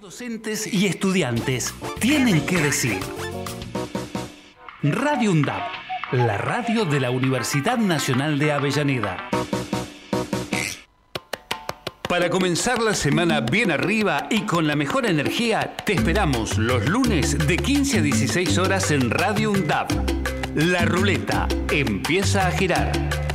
Docentes y estudiantes tienen que decir. Radio UNDAP, la radio de la Universidad Nacional de Avellaneda. Para comenzar la semana bien arriba y con la mejor energía, te esperamos los lunes de 15 a 16 horas en Radio UNDAP. La ruleta empieza a girar.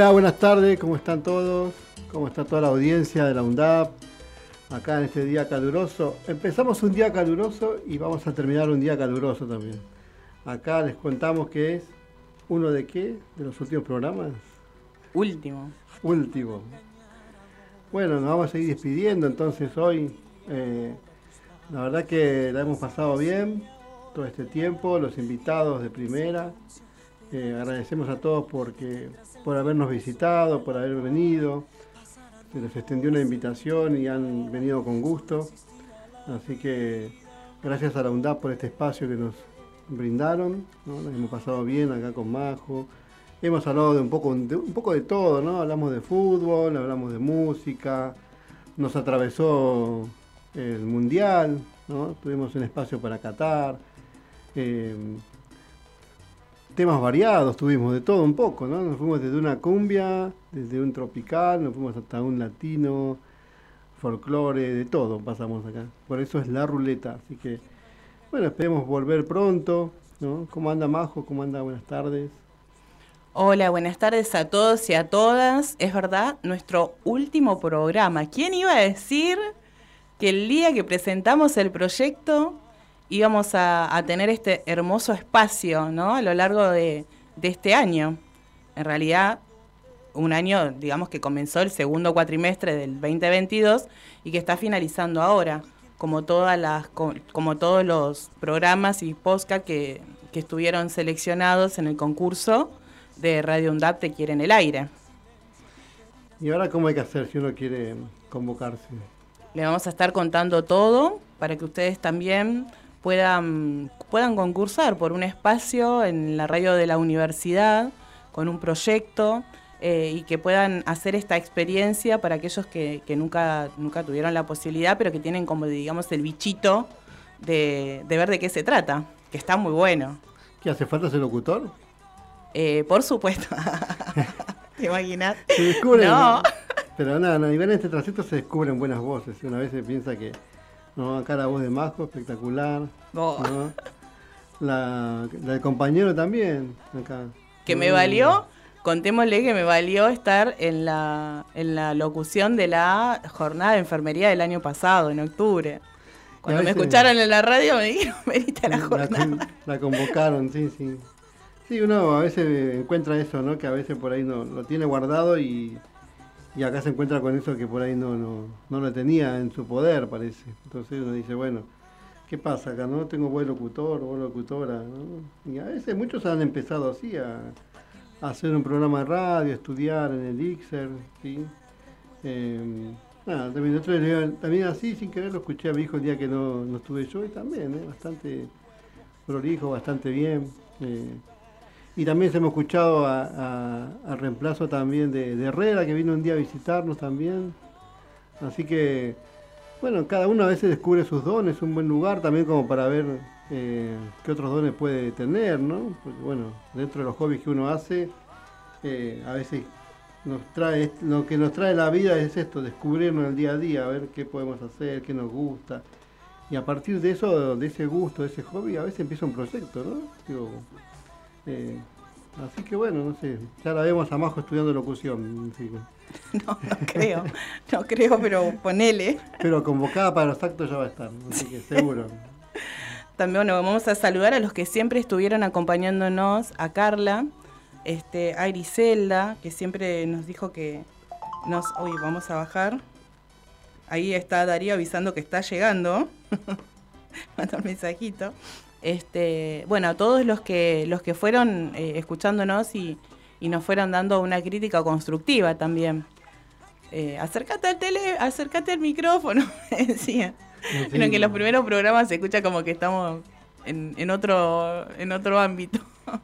Hola, buenas tardes, ¿cómo están todos? ¿Cómo está toda la audiencia de la UNDAP? Acá en este día caluroso. Empezamos un día caluroso y vamos a terminar un día caluroso también. Acá les contamos que es uno de qué, de los últimos programas. Último. Último. Bueno, nos vamos a seguir despidiendo entonces hoy. Eh, la verdad que la hemos pasado bien todo este tiempo, los invitados de primera. Eh, agradecemos a todos porque por habernos visitado, por haber venido. Se les extendió una invitación y han venido con gusto. Así que gracias a la UNDAP por este espacio que nos brindaron. Nos hemos pasado bien acá con Majo. Hemos hablado de un poco de, un poco de todo, ¿no? Hablamos de fútbol, hablamos de música, nos atravesó el mundial. Tuvimos un espacio para Qatar. Eh, temas variados tuvimos, de todo un poco, ¿no? Nos fuimos desde una cumbia, desde un tropical, nos fuimos hasta un latino, folclore, de todo pasamos acá. Por eso es la ruleta, así que, bueno, esperemos volver pronto, ¿no? ¿Cómo anda Majo? ¿Cómo anda? Buenas tardes. Hola, buenas tardes a todos y a todas. Es verdad, nuestro último programa. ¿Quién iba a decir que el día que presentamos el proyecto íbamos a, tener este hermoso espacio ¿no? a lo largo de, este año. En realidad, un año, digamos, que comenzó el segundo cuatrimestre del 2022 y que está finalizando ahora, como, todas las, como todos los programas y podcast que, que estuvieron seleccionados en el concurso de Radio UNDAP Te Quiere el Aire. ¿Y ahora cómo hay que hacer si uno quiere convocarse? Le vamos a estar contando todo para que ustedes también puedan, puedan concursar por un espacio en la radio de la universidad con un proyecto eh, y que puedan hacer esta experiencia para aquellos que, nunca, nunca tuvieron la posibilidad, pero que tienen como, digamos, el bichito de, ver de qué se trata, que está muy bueno. ¿Qué hace falta ser locutor? Eh, por supuesto. ¿Te imaginas? Se descubren. No. Pero nada, no, a nivel de este trayecto se descubren buenas voces. Una vez se piensa que ¿no? Acá la voz de Majo, espectacular. La, del compañero también, acá. Que me valió, contémosle que me valió estar en la, en la locución de la jornada de enfermería del año pasado, en octubre. Cuando me escucharon en la radio me dijeron, venite a la jornada. La, convocaron, sí, sí. Sí, uno a veces encuentra eso, ¿no? Que a veces por ahí no, lo tiene guardado y y acá se encuentra con eso que por ahí no, no, no lo tenía en su poder, parece. Entonces uno dice, bueno, ¿qué pasa acá? No tengo buen locutor, buen locutora. ¿no? Y a veces muchos han empezado así a, hacer un programa de radio, a estudiar en el IXER, ¿sí? Nada, también, también así, sin querer, lo escuché a mi hijo el día que no, no estuve yo y también, ¿eh? bastante prolijo, bastante bien. Eh, y también se hemos escuchado al reemplazo también de, Herrera, que vino un día a visitarnos también. Así que, bueno, cada uno a veces descubre sus dones, un buen lugar también como para ver eh, qué otros dones puede tener, ¿no? Porque, bueno, dentro de los hobbies que uno hace, eh, a veces nos trae, lo que nos trae la vida es esto, descubrirnos el día a día, a ver qué podemos hacer, qué nos gusta. Y a partir de eso, de ese gusto, de ese hobby, a veces empieza un proyecto, ¿no? Eh, así que bueno, no sé, ya la vemos a Majo estudiando locución. No, no creo, no creo, pero ponele. Pero convocada para los actos ya va a estar, así que seguro. También bueno, vamos a saludar a los que siempre estuvieron acompañándonos, a Carla, este, a Griselda, que siempre nos dijo que nos. Uy, vamos a bajar. Ahí está Darío avisando que está llegando. Manda un mensajito. Este, bueno, a todos los que, los que fueron eh, escuchándonos y, y, nos fueron dando una crítica constructiva también. Eh, acércate al tele, acércate al micrófono, decía. que en los primeros programas se escucha como que estamos en, en otro, en otro ámbito.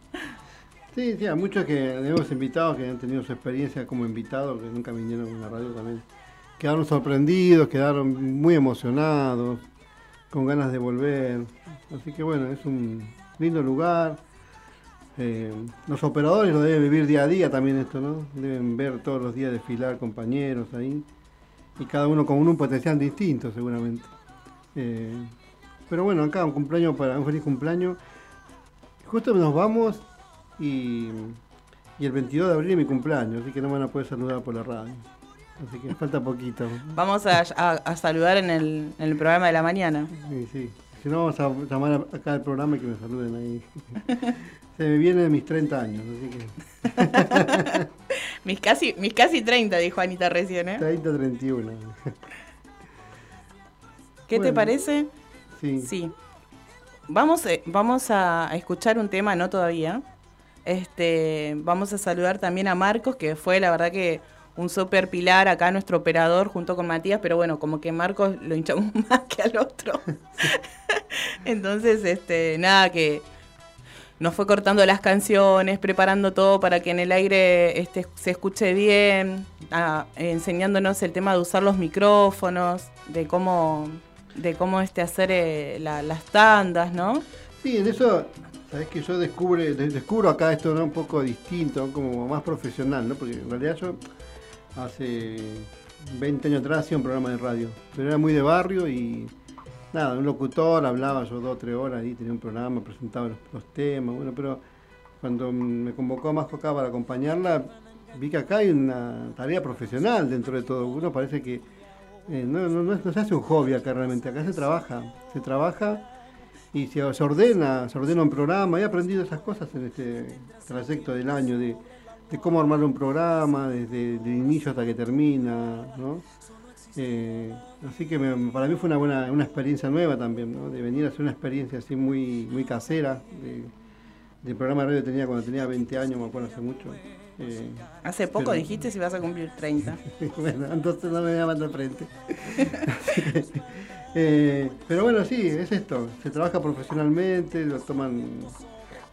Sí, sí, a muchos que hemos invitado, que han tenido su experiencia como invitados, que nunca vinieron a la radio también, quedaron sorprendidos, quedaron muy emocionados, con ganas de volver. Así que bueno, es un lindo lugar. Eh, los operadores lo deben vivir día a día también esto, ¿no? Deben ver todos los días desfilar compañeros ahí. Y cada uno con un potencial distinto seguramente. Eh, pero bueno, acá un cumpleaños para un feliz cumpleaños. Justo nos vamos y, el 22 de abril es mi cumpleaños, así que no van a poder saludar por la radio. Así que falta poquito. Vamos a, saludar en el, en el, programa de la mañana. Sí, sí. Si no, vamos a llamar acá al programa y que me saluden ahí. Se me vienen mis 30 años, así que. mis, casi, mis casi 30, dijo Anita recién, ¿eh? 30, 31. ¿Qué te parece? Sí. Sí. Vamos, eh, vamos a escuchar un tema, no todavía, este, vamos a saludar también a Marcos, que fue la verdad que un super pilar acá, nuestro operador, junto con Matías, pero bueno, como que Marcos lo hinchamos más que al otro. Entonces, este, nada, que nos fue cortando las canciones, preparando todo para que en el aire este, se escuche bien, enseñándonos el tema de usar los micrófonos, de cómo, de cómo este, hacer eh, las tandas, ¿no? Sí, en eso Sabes que yo descubre, descubro acá esto un poco distinto, como más profesional, ¿no? Porque en realidad yo hace 20 años atrás hacía un programa de radio, pero era muy de barrio y nada, un locutor, hablaba yo dos o tres horas y tenía un programa, presentaba los, temas, bueno, pero cuando me convocó a más acá para acompañarla, vi que acá hay una tarea profesional dentro de todo. Uno parece que eh, no, se hace un hobby acá realmente, acá se trabaja, se trabaja y se, ordena, se ordena un programa. He aprendido esas cosas en este trayecto del año, de, cómo armar un programa, desde el inicio hasta que termina, ¿no? Eh, así que para mí fue una buena una experiencia nueva también, ¿no? de venir a hacer una experiencia así muy, muy casera. De, del programa de radio tenía cuando tenía 20 años, me acuerdo hace mucho. Eh, hace poco dijiste si vas a cumplir 30. bueno, entonces no me llaman de frente. Eh, pero bueno, sí, es esto. Se trabaja profesionalmente, lo toman,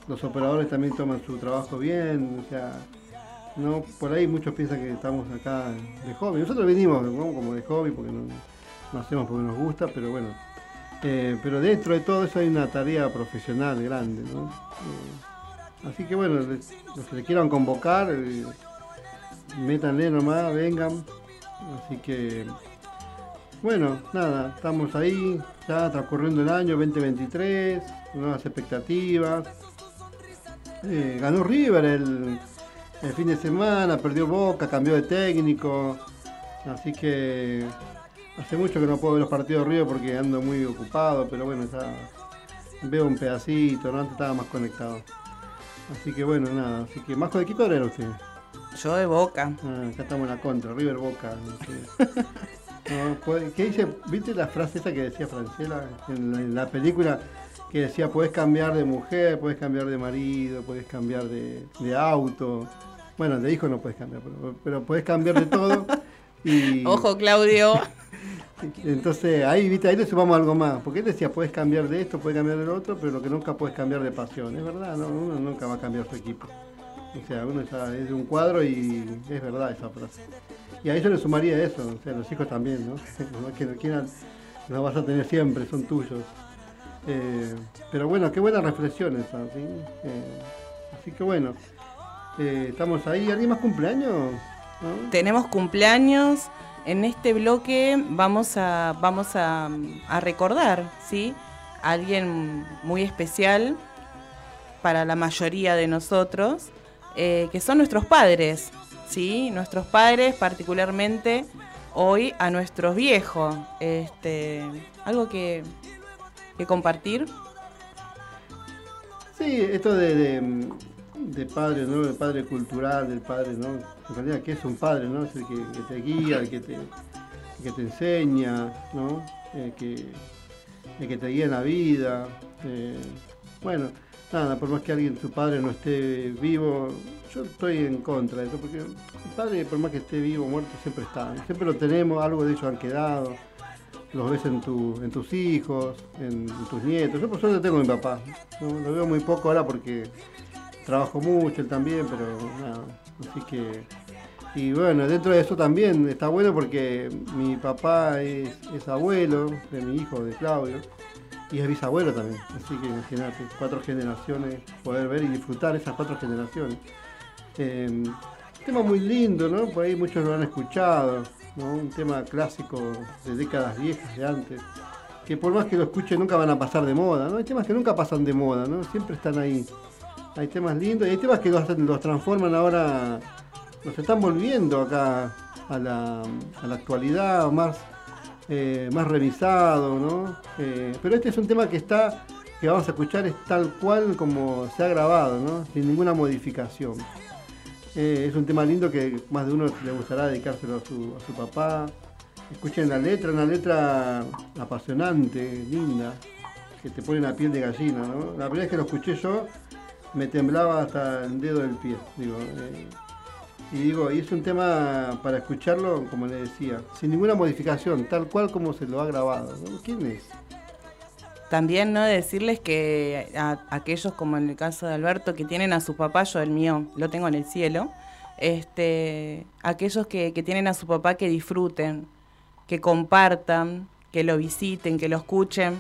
los operadores también toman su trabajo bien, o sea, no, por ahí muchos piensan que estamos acá de hobby. Nosotros venimos como de hobby porque no, hacemos porque nos gusta, pero bueno. Eh, pero dentro de todo eso hay una tarea profesional grande, ¿no? Eh, así que bueno, los que le quieran convocar, métanle nomás, vengan. Así que bueno, nada, estamos ahí, ya transcurriendo el año 2023, nuevas expectativas. Eh, ganó River el, fin de semana, perdió Boca, cambió de técnico, así que hace mucho que no puedo ver los partidos de River porque ando muy ocupado, pero bueno, ya veo un pedacito, ¿no? antes estaba más conectado. Así que bueno, nada, así que más de qué era usted. Yo de Boca. Ah, acá estamos en la contra, River Boca. Pues, ¿Qué dice? ¿Viste la frase esa que decía Francela en la, película? Que decía, puedes cambiar de mujer, puedes cambiar de marido, puedes cambiar de, auto. Bueno, de hijo no puedes cambiar, pero, puedes cambiar de todo. Y... Ojo, Claudio. Entonces ahí, viste, ahí le sumamos algo más. Porque él decía, puedes cambiar de esto, puedes cambiar del otro, pero lo que nunca puedes cambiar de pasión. Es verdad, no, uno nunca va a cambiar su equipo. O sea, uno ya es de un cuadro y es verdad esa frase. Y a eso le sumaría eso, o sea, los hijos también, ¿no? que no quieran, los vas a tener siempre, son tuyos. Eh, pero bueno, qué buenas reflexiones, ¿sí? Eh, así que bueno, eh, estamos ahí. ¿Alguien más cumpleaños? Tenemos cumpleaños. En este bloque vamos a, vamos a, recordar, ¿sí? A alguien muy especial para la mayoría de nosotros, que son nuestros padres, ¿sí? Nuestros padres, particularmente hoy a nuestros viejos. Este, ¿Algo que, compartir? Sí, esto de, de, padre, ¿no? Del padre cultural, del padre, ¿no? En realidad, ¿qué es un padre, no? Es el que, te guía, el que te, que te enseña, ¿no? El que, que te guía en la vida. Eh, bueno, nada, por más que alguien, su padre no esté vivo, yo estoy en contra de eso, porque el padre, por más que esté vivo o muerto, siempre está. Siempre lo tenemos, algo de ellos han quedado. Los ves en, tu, en tus hijos, en, tus nietos. Yo por suerte tengo a mi papá. Lo veo muy poco ahora porque trabajo mucho, él también, pero. Así que. Y bueno, dentro de eso también está bueno porque mi papá es, abuelo de mi hijo, de Claudio y es bisabuelo también. Así que imagínate, cuatro generaciones, poder ver y disfrutar esas cuatro generaciones. Eh, tema muy lindo, ¿no? Por ahí muchos lo han escuchado, ¿no? Un tema clásico de décadas viejas, de antes. Que por más que lo escuchen nunca van a pasar de moda, ¿no? Hay temas que nunca pasan de moda, ¿no? Siempre están ahí. Hay temas lindos y hay temas que los, los transforman ahora, nos están volviendo acá a la, actualidad, más eh, revisado, ¿no? Eh, pero este es un tema que está, que vamos a escuchar, es tal cual como se ha grabado, ¿no? Sin ninguna modificación. Eh, es un tema lindo que más de uno le gustará dedicárselo a su, a su papá. Escuchen la letra, una letra apasionante, linda, que te pone la piel de gallina, ¿no? La primera vez que lo escuché yo, me temblaba hasta el dedo del pie, digo. Y digo, y es un tema para escucharlo, como le decía, sin ninguna modificación, tal cual como se lo ha grabado. ¿Quién es? También no decirles que aquellos, como en el caso de Alberto, que tienen a su papá, yo el mío lo tengo en el cielo, este, aquellos que, que tienen a su papá que disfruten, que compartan, que lo visiten, que lo escuchen,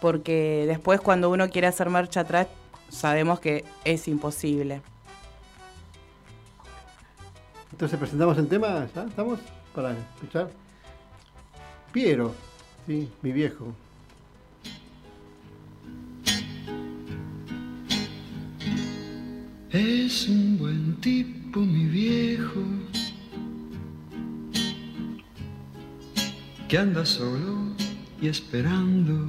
porque después cuando uno quiere hacer marcha atrás, sabemos que es imposible. Entonces presentamos el tema, ¿ya? ¿Estamos? Para escuchar. Piero, sí, mi viejo. Es un buen tipo, mi viejo, que anda solo y esperando.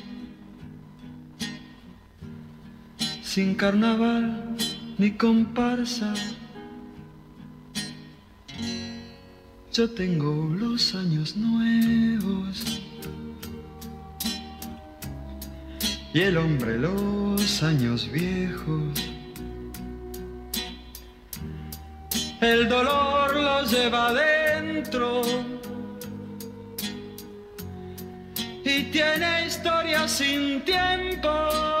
sin carnaval ni comparsa. Yo tengo los años nuevos. y el hombre los años viejos. El dolor los lleva adentro y tiene historia sin tiempo.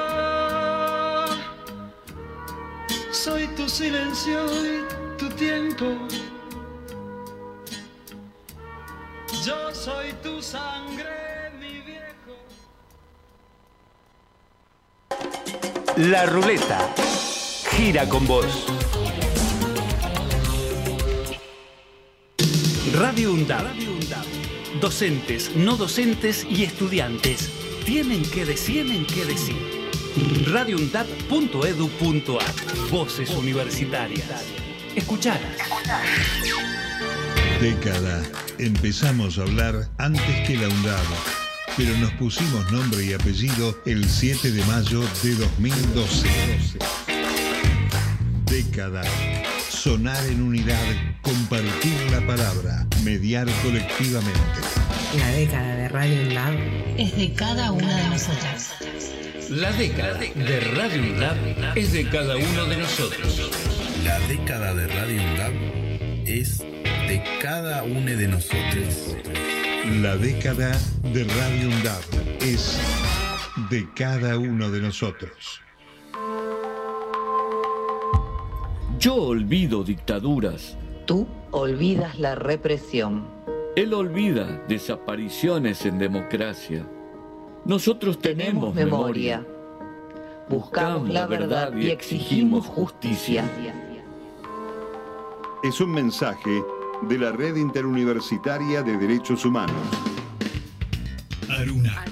soy tu silencio y tu tiempo. Yo soy tu sangre, mi viejo. La ruleta gira con vos. Radio UNDAB. Docentes, no docentes y estudiantes tienen que decir, tienen que decir. radioundab.edu.ar Voces universitarias. Escuchalas. Década. Empezamos a hablar antes que la UNDAB, pero nos pusimos nombre y apellido el 7 de mayo de 2012. Década. Sonar en unidad, compartir la palabra, mediar colectivamente. La década de Radio Lab es de cada una de nosotras. La década de Radio UNDAB es de cada uno de nosotros. La década de Radio UNDAB es de cada uno de nosotros. La década de Radio UNDAB es de cada uno de nosotros. Yo olvido dictaduras. Tú olvidas la represión. Él olvida desapariciones en democracia. Nosotros tenemos, memoria. memoria. Buscamos la verdad y exigimos justicia. Es un mensaje de la Red Interuniversitaria de Derechos Humanos. Aruna,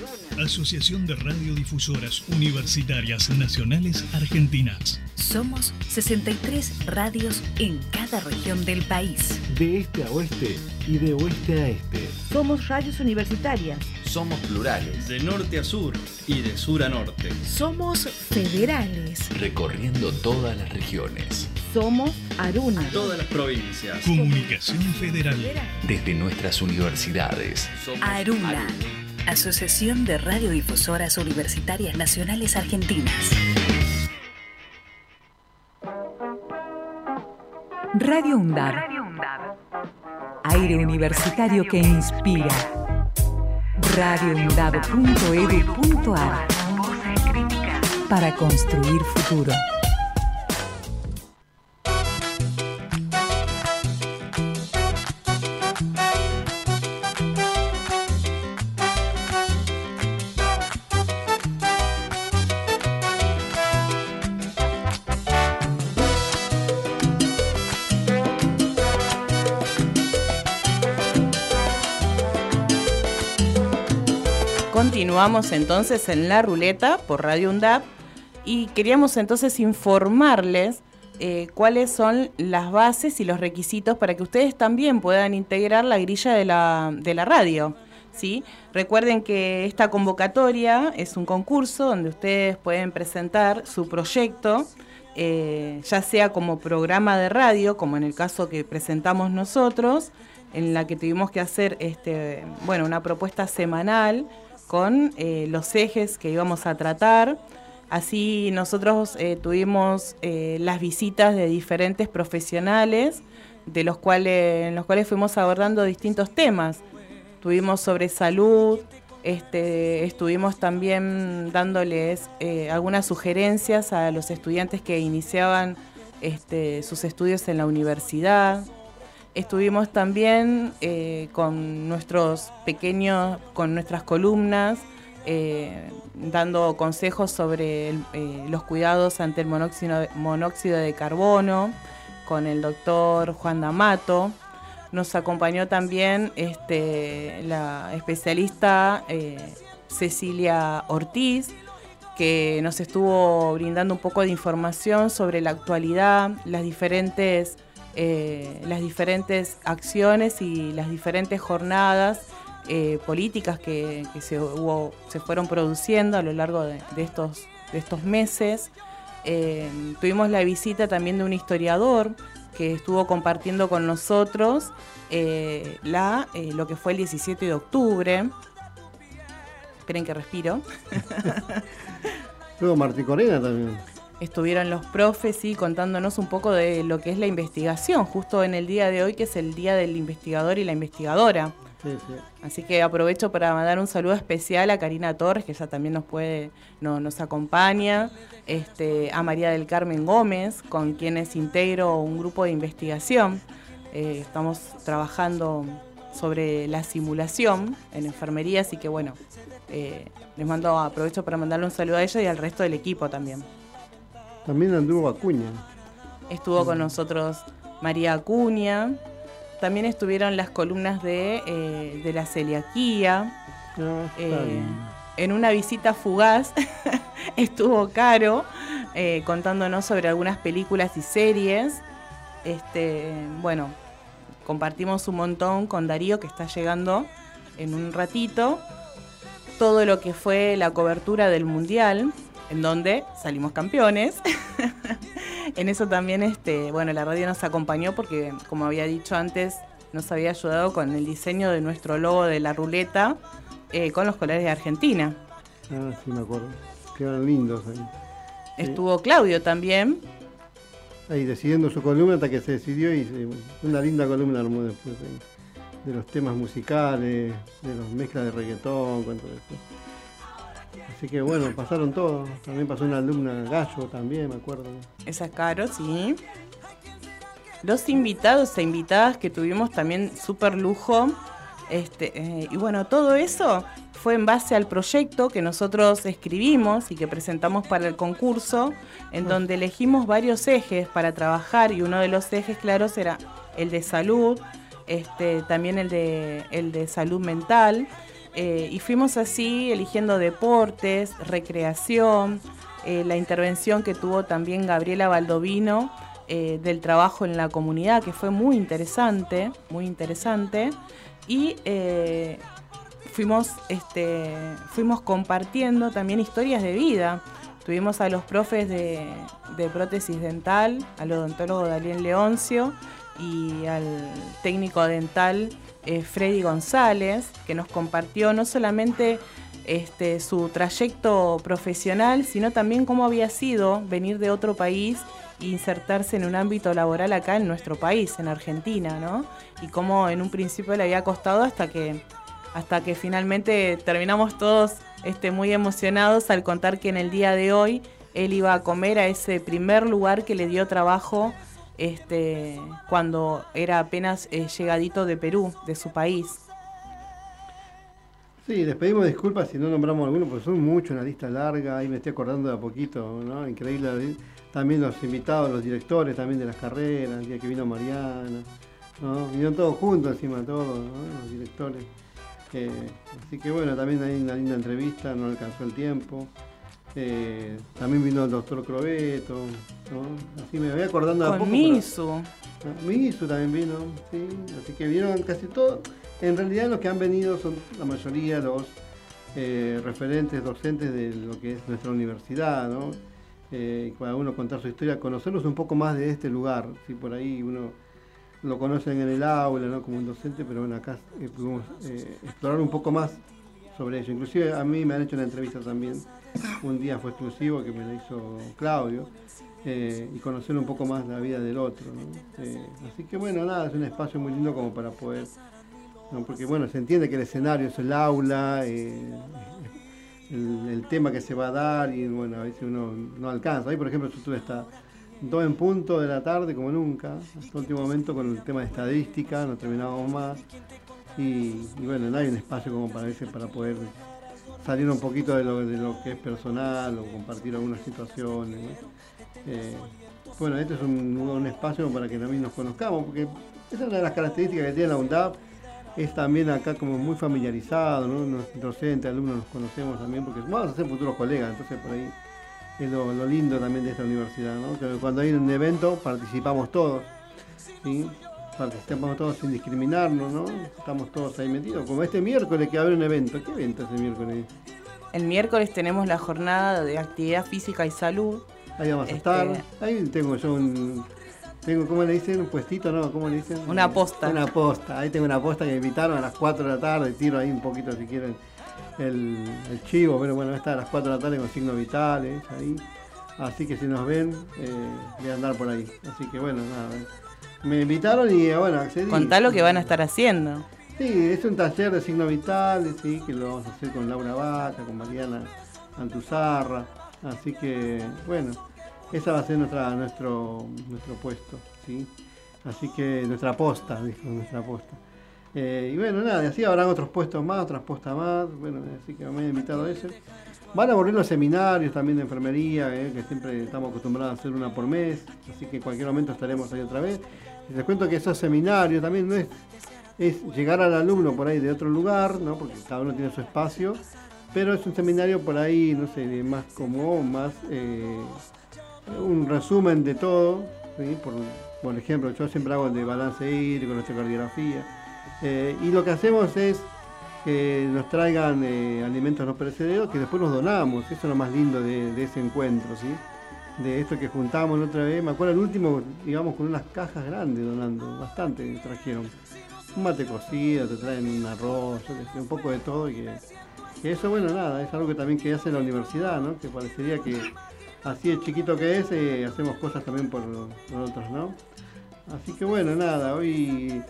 Asociación de Radiodifusoras Universitarias Nacionales Argentinas. Somos 63 radios en cada región del país. De este a oeste y de oeste a este. Somos radios universitarias. Somos plurales. De norte a sur y de sur a norte. Somos federales. Recorriendo todas las regiones. Somos Aruna. Todas las provincias. Comunicación Federal. Desde nuestras universidades. Somos Aruna. Aruna. Asociación de Radiodifusoras Universitarias Nacionales Argentinas. Radio UNDAB. Aire universitario que inspira. radioundab.edu.ar Para construir futuro. Continuamos entonces en la ruleta por Radio UNDAP y queríamos entonces informarles eh, cuáles son las bases y los requisitos para que ustedes también puedan integrar la grilla de la, de la radio. ¿sí? Recuerden que esta convocatoria es un concurso donde ustedes pueden presentar su proyecto, eh, ya sea como programa de radio, como en el caso que presentamos nosotros, en la que tuvimos que hacer este, bueno, una propuesta semanal con eh, los ejes que íbamos a tratar. Así nosotros eh, tuvimos eh, las visitas de diferentes profesionales, de los cuales, en los cuales fuimos abordando distintos temas. Tuvimos sobre salud, este, estuvimos también dándoles algunas sugerencias a los estudiantes que iniciaban este, sus estudios en la universidad. Estuvimos también eh, con nuestros pequeños, con nuestras columnas, eh, dando consejos sobre eh, los cuidados ante el monóxido, monóxido, de carbono, con el doctor Juan D'Amato. Nos acompañó también este, la especialista Cecilia Ortiz, que nos estuvo brindando un poco de información sobre la actualidad, las diferentes eh, las diferentes acciones y las diferentes jornadas eh, políticas que, se, hubo, se, fueron produciendo a lo largo de, de estos, de estos meses. Eh, tuvimos la visita también de un historiador que estuvo compartiendo con nosotros eh, la, lo que fue el 17 de octubre. Esperen que respiro. Luego Martí Corena también estuvieron los profes y contándonos un poco de lo que es la investigación, justo en el día de hoy, que es el día del investigador y la investigadora. Así que aprovecho para mandar un saludo especial a Karina Torres, que ya también nos puede, no, nos acompaña, este, a María del Carmen Gómez, con quienes integro un grupo de investigación. Eh, estamos trabajando sobre la simulación en enfermería, así que bueno, eh, les mando, aprovecho para mandarle un saludo a ella y al resto del equipo también. También anduvo Acuña. Estuvo con nosotros María Acuña, también estuvieron las columnas de, eh, la celiaquía. Ah, eh, en una visita fugaz estuvo Caro eh, contándonos sobre algunas películas y series. Este, bueno, compartimos un montón con Darío que está llegando en un ratito. Todo lo que fue la cobertura del Mundial, en donde salimos campeones. en eso también, este, bueno, la radio nos acompañó porque, como había dicho antes, nos había ayudado con el diseño de nuestro logo de la ruleta eh, con los colores de Argentina. Ah, sí, me acuerdo. Quedaron lindos ahí. Estuvo Claudio también. Ahí decidiendo su columna hasta que se decidió y una linda columna armó después de, los temas musicales, de los mezclas de reggaetón, con todo eso. Así que bueno, pasaron todos. También pasó una alumna gallo también, me acuerdo. Esa es Caro, sí. Los invitados e invitadas que tuvimos también súper lujo. Este, eh, y bueno, todo eso fue en base al proyecto que nosotros escribimos y que presentamos para el concurso, en ah. donde elegimos varios ejes para trabajar y uno de los ejes claros era el de salud, este, también el de, el de salud mental eh, y fuimos así eligiendo deportes, recreación, eh, la intervención que tuvo también Gabriela Baldovino eh, del trabajo en la comunidad, que fue muy interesante, muy interesante. Y fuimos, este, fuimos compartiendo también historias de vida. Tuvimos a los profes de, prótesis dental, al odontólogo Daniel Leoncio y al técnico dental eh, Freddy González, que nos compartió no solamente este, su trayecto profesional, sino también cómo había sido venir de otro país e insertarse en un ámbito laboral acá en nuestro país, en Argentina, ¿no? Y cómo en un principio le había costado hasta que, hasta que finalmente terminamos todos este, muy emocionados al contar que en el día de hoy él iba a comer a ese primer lugar que le dio trabajo este, cuando era apenas eh, llegadito de Perú, de su país. Sí, les pedimos disculpas si no nombramos alguno, porque son muchos, una lista larga, ahí me estoy acordando de a poquito, ¿no? Increíble. También los invitados, los directores también de las carreras, el día que vino Mariana, ¿no? Vinieron todos juntos encima, todos, los directores. Eh, así que bueno, también hay una linda entrevista, no alcanzó el tiempo. Eh, también vino el doctor Crobeto, ¿no? Así me voy acordando a poco. Misu. Misu también vino, sí. Así que vieron casi todo. En realidad los que han venido son la mayoría los eh, referentes docentes de lo que es nuestra universidad, ¿no? Eh, cada uno contar su historia, conocernos un poco más de este lugar. ¿sí? Por ahí uno lo conocen en el aula, ¿no? Como un docente, pero bueno, acá eh, pudimos explorar un poco más sobre ello. Inclusive a mí me han hecho una entrevista también un día fue exclusivo que me lo hizo Claudio, eh, y conocer un poco más la vida del otro. Eh, así que bueno, nada, es un espacio muy lindo como para poder, porque bueno, se entiende que el escenario es el aula, eh, el, tema que se va a dar, y bueno, a veces uno no alcanza. Ahí por ejemplo tú está dos en punto de la tarde, como nunca, hasta el último momento con el tema de estadística, no terminábamos más. Y, bueno, no hay un espacio como para, ese, para poder salir un poquito de lo, de lo que es personal o compartir algunas situaciones. Eh, bueno, este es un, espacio para que también nos conozcamos, porque esa es una de las características que tiene la UNDAP, es también acá como muy familiarizado, ¿no? Los docentes, alumnos nos conocemos también, porque vamos a ser futuros colegas, entonces por ahí es lo, lindo también de esta universidad, ¿no? Que cuando hay un evento participamos todos, ¿sí? Participamos todos sin discriminarnos, ¿no? Estamos todos ahí metidos. Como este miércoles que va a haber un evento. ¿Qué evento es el miércoles? El miércoles tenemos la jornada de actividad física y salud. Ahí vamos a estar. Este, ahí tengo yo un. Tengo, ¿cómo le dicen? Un puestito, ¿no? ¿Cómo le dicen? Una posta. Una posta. Ahí tengo una posta que me invitaron a las 4 de la tarde. Tiro ahí un poquito si quieren el, chivo. Pero bueno, está a las 4 de la tarde con signos vitales ahí. Así que si nos ven, eh, voy a andar por ahí. Así que bueno, nada. Me invitaron y bueno, accedí. Contá lo que van a estar haciendo. Sí, es un taller de signo vital, sí, que lo vamos a hacer con Laura Vaca, con Mariana Antuzarra. Así que, bueno, esa va a ser nuestra, nuestro, nuestro puesto, ¿sí? Así que nuestra posta, dijo, nuestra posta. Eh, y bueno, nada, así habrán otros puestos más, otras postas más, bueno, así que me han invitado a eso. Van a volver los seminarios también de enfermería, eh, que siempre estamos acostumbrados a hacer una por mes, así que en cualquier momento estaremos ahí otra vez. Les cuento que esos seminarios también no es, es llegar al alumno por ahí de otro lugar, ¿no? porque cada uno tiene su espacio, pero es un seminario por ahí, no sé, más como más eh, un resumen de todo, por, por, ejemplo, yo siempre hago el de balance hídrico, nuestra cardiografía, eh, y lo que hacemos es que nos traigan eh, alimentos no perecederos que después nos donamos, eso es lo más lindo de, ese encuentro, ¿sí? De esto que juntamos la otra vez, me acuerdo el último, digamos, con unas cajas grandes donando, bastante trajeron. Un mate cocido, te traen un arroz, un poco de todo y que, eso, bueno, nada, es algo que también que hace la universidad, ¿no? Que parecería que así de chiquito que es, eh, hacemos cosas también por, otros, ¿no? Así que bueno, nada, hoy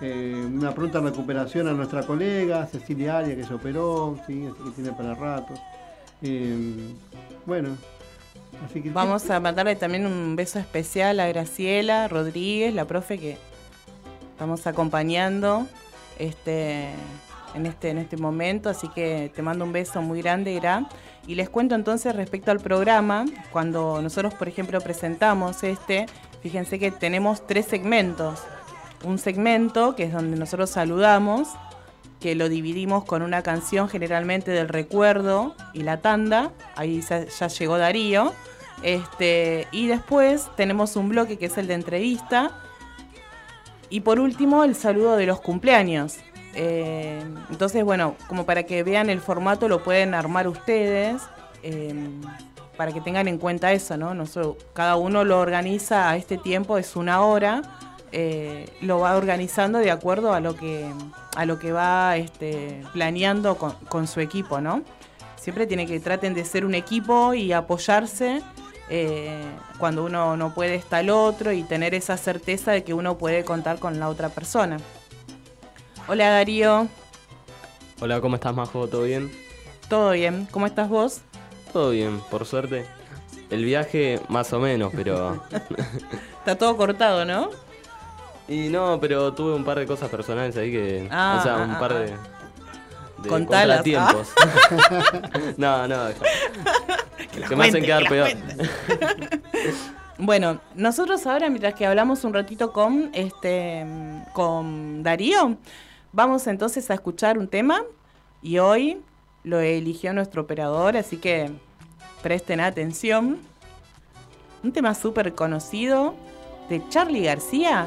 eh, una pronta recuperación a nuestra colega Cecilia Aria que se operó, ¿sí? así que tiene para rato. Eh, bueno, así que... Vamos a mandarle también un beso especial a Graciela Rodríguez, la profe que estamos acompañando este, en, este, en este momento, así que te mando un beso muy grande, Gra. Y les cuento entonces respecto al programa, cuando nosotros, por ejemplo, presentamos este, fíjense que tenemos tres segmentos. Un segmento que es donde nosotros saludamos, que lo dividimos con una canción generalmente del recuerdo y la tanda, ahí ya, llegó Darío. Este, y después tenemos un bloque que es el de entrevista. Y por último, el saludo de los cumpleaños. Eh, entonces, bueno, como para que vean el formato, lo pueden armar ustedes, eh, para que tengan en cuenta eso, ¿no? cada uno lo organiza a este tiempo, es una hora, eh, lo va organizando de acuerdo a lo que, a lo que va este, planeando con, su equipo, ¿no? Siempre tiene que traten de ser un equipo y apoyarse. cuando uno no puede está el otro y tener esa certeza de que uno puede contar con la otra persona. Hola Darío. Hola, ¿cómo estás Majo? ¿Todo bien? Todo bien. ¿Cómo estás vos? Todo bien, por suerte. El viaje más o menos, pero... Está todo cortado, ¿no? Y no, pero tuve un par de cosas personales ahí que... Ah, o sea, un ah, par de... de contratiempos. no, no. Que, que me hacen quedar peor. Bueno, nosotros ahora, mientras que hablamos un ratito con este con Darío, Vamos entonces a escuchar un tema y hoy lo eligió nuestro operador, así que presten atención. Un tema súper conocido de Charlie García,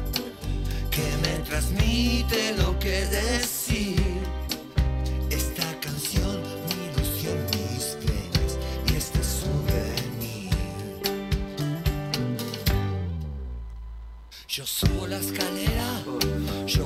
que me transmite lo que decir. Esta canción, mi ilusión, mis penas y este souvenir. Yo subo la escalera, yo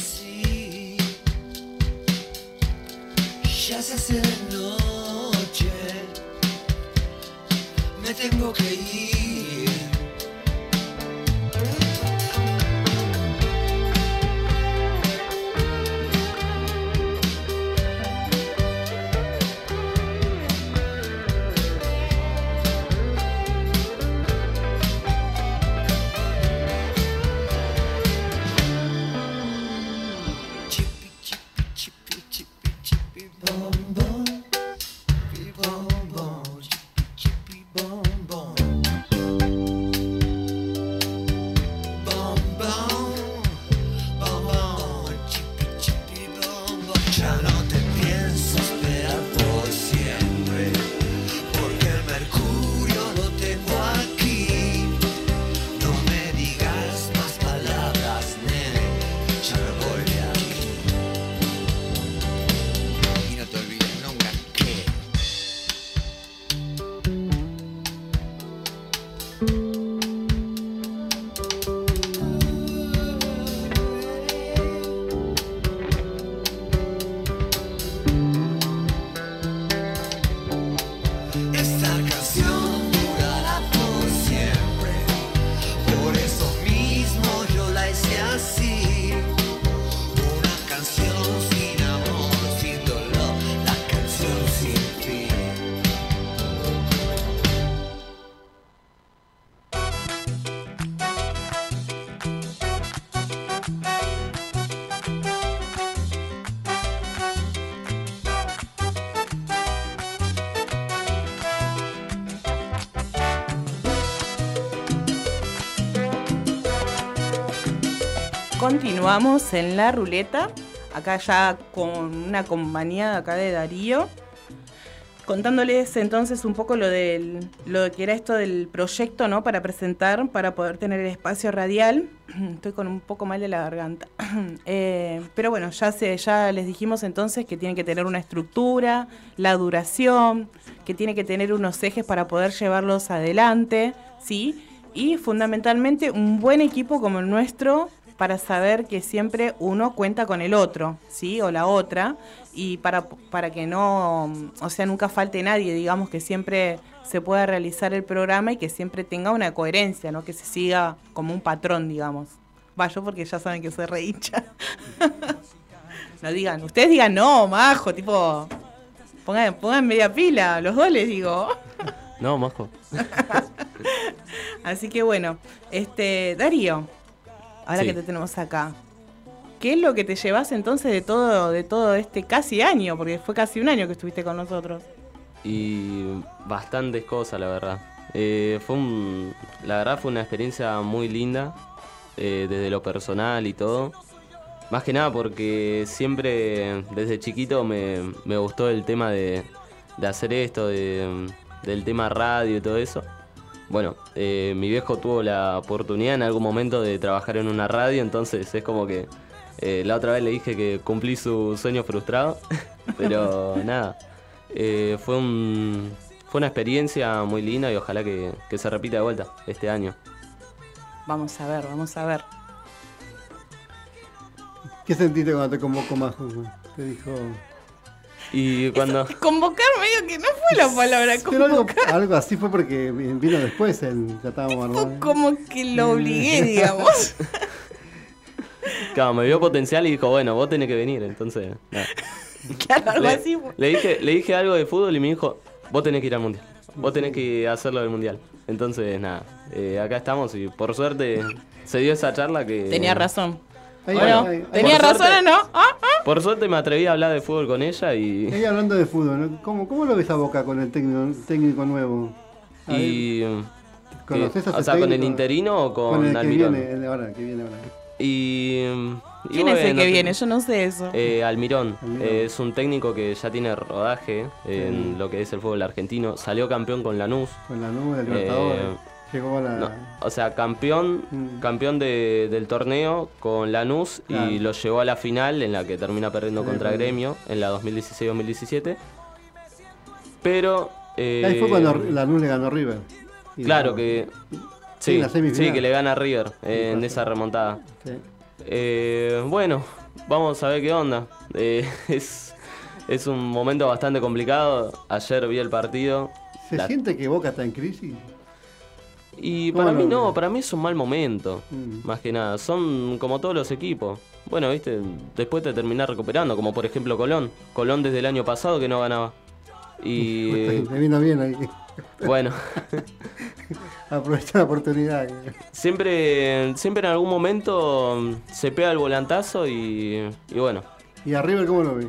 continuamos en la ruleta. Acá ya con una compañía acá de Darío. Contándoles entonces un poco lo del lo que era esto del proyecto, ¿no? Para presentar, para poder tener el espacio radial. Estoy con un poco mal de la garganta. Eh, pero bueno, ya se, ya les dijimos entonces que tiene que tener una estructura, la duración, que tiene que tener unos ejes para poder llevarlos adelante, ¿sí? Y fundamentalmente un buen equipo como el nuestro para saber que siempre uno cuenta con el otro, ¿sí? O la otra, y para, para que no, o sea, nunca falte nadie, digamos que siempre se pueda realizar el programa y que siempre tenga una coherencia, ¿no? Que se siga como un patrón, digamos. Vaya porque ya saben que soy re hincha. no digan, ustedes digan no, majo, tipo, pongan, pongan media pila, los dos les digo. No, majo. Así que bueno, este, Darío, ahora que te tenemos acá. ¿Qué es lo que te llevas entonces de todo, de todo este casi año? Porque fue casi un año que estuviste con nosotros. Y bastantes cosas, la verdad. Eh, fue un, la verdad fue una experiencia muy linda, eh, desde lo personal y todo. Más que nada porque siempre, desde chiquito, me, me gustó el tema de, de hacer esto, de, del tema radio y todo eso. Bueno, eh, mi viejo tuvo la oportunidad en algún momento de trabajar en una radio, entonces es como que eh, la otra vez le dije que cumplí su sueño frustrado, pero nada, eh, fue, un, fue una experiencia muy linda y ojalá que, que se repita de vuelta este año. Vamos a ver, vamos a ver. ¿Qué sentiste cuando te convocó más? Te dijo. Y cuando. Eso, convocar medio que no fue la palabra Pero algo, convocar. algo así fue porque vino después el ya estábamos armados. Como que lo obligué, digamos. Claro, me vio potencial y dijo, bueno, vos tenés que venir, entonces. nada. Claro, algo Le, así. fue. le dije, le dije algo de fútbol y me dijo, vos tenés que ir al mundial. Vos tenés que hacerlo del mundial. Entonces, nada, eh, acá estamos y por suerte se dio esa charla que. Tenía razón. Ahí, Bueno, ahí, ahí. ¿tenía Por razón suerte- o no? ¿Ah? Por suerte me atreví a hablar de fútbol con ella y. Ella hablando de fútbol, ¿no? ¿Cómo, ¿cómo lo ves a Boca con el técnico, técnico nuevo? A y ¿Conoces eh, a ese o sea, ¿con el interino o con, con el que Almirón? viene, el ahora, que viene ahora. Y, y ¿Quién es el que viene? Yo no sé eso. Eh, Almirón, Almirón. Eh, es un técnico que ya tiene rodaje en Sí. lo que es el fútbol argentino. Salió campeón con Lanús. Con la nube del Libertadores. Eh, Llegó a la. No, o sea, campeón, Mm. campeón de- del torneo con Lanús Claro. y lo llevó a la final en la que termina perdiendo Sí, contra. Gremio en la 2016-2017. Pero... eh, Ahí fue cuando la nube le ganó a River. Y Claro que... Sí, en Sí, la semifinal. sí, que le gana a River eh, en esa remontada. sí. Eh, bueno, vamos a ver qué onda. Eh, es, es un momento bastante complicado. Ayer vi el partido. ¿Se La- siente que Boca está en crisis? Y ¿Cómo para mí no, para mí es un mal momento. Mm. Más que nada. Son como todos los equipos. Bueno, viste, después te terminás recuperando. Como por ejemplo Colón. Colón desde el año pasado que no ganaba. Y Me vino bien ahí. bueno, Aprovechar la oportunidad. siempre, siempre en algún momento se pega el volantazo y, y bueno. ¿Y a River cómo lo ves?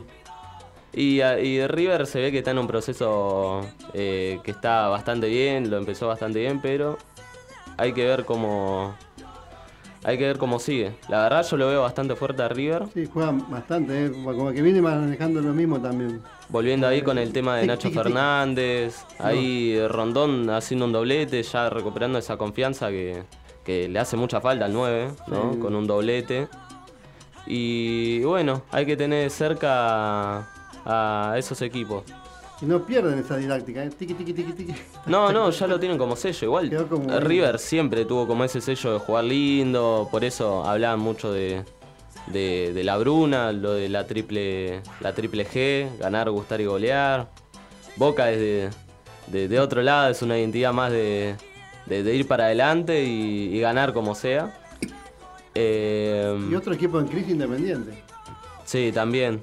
Y, a- y River se ve que está en un proceso eh, que está bastante bien, lo empezó bastante bien, pero hay que ver cómo hay que ver cómo sigue. La verdad yo lo veo bastante fuerte a River, Sí, juega bastante, ¿eh? como que viene manejando lo mismo también. volviendo ahí con el tema de Nacho. Fernández, ahí Rondón haciendo un doblete, ya recuperando esa confianza que, que le hace mucha falta al 9, ¿no? Sí. Con un doblete. Y bueno, hay que tener cerca a esos equipos. Y no pierden esa didáctica, ¿eh? Tiki, tiki, tiki, tiki. No, no, ya lo tienen como sello. Igual como- River siempre tuvo como ese sello de jugar lindo, por eso hablaban mucho de, de, de la Bruna, lo de la triple, la triple G, ganar, gustar y golear. Boca es de, otro lado, es una identidad más de, ir para adelante y, y ganar como sea. Eh, Y otro equipo en crisis independiente. Sí, también.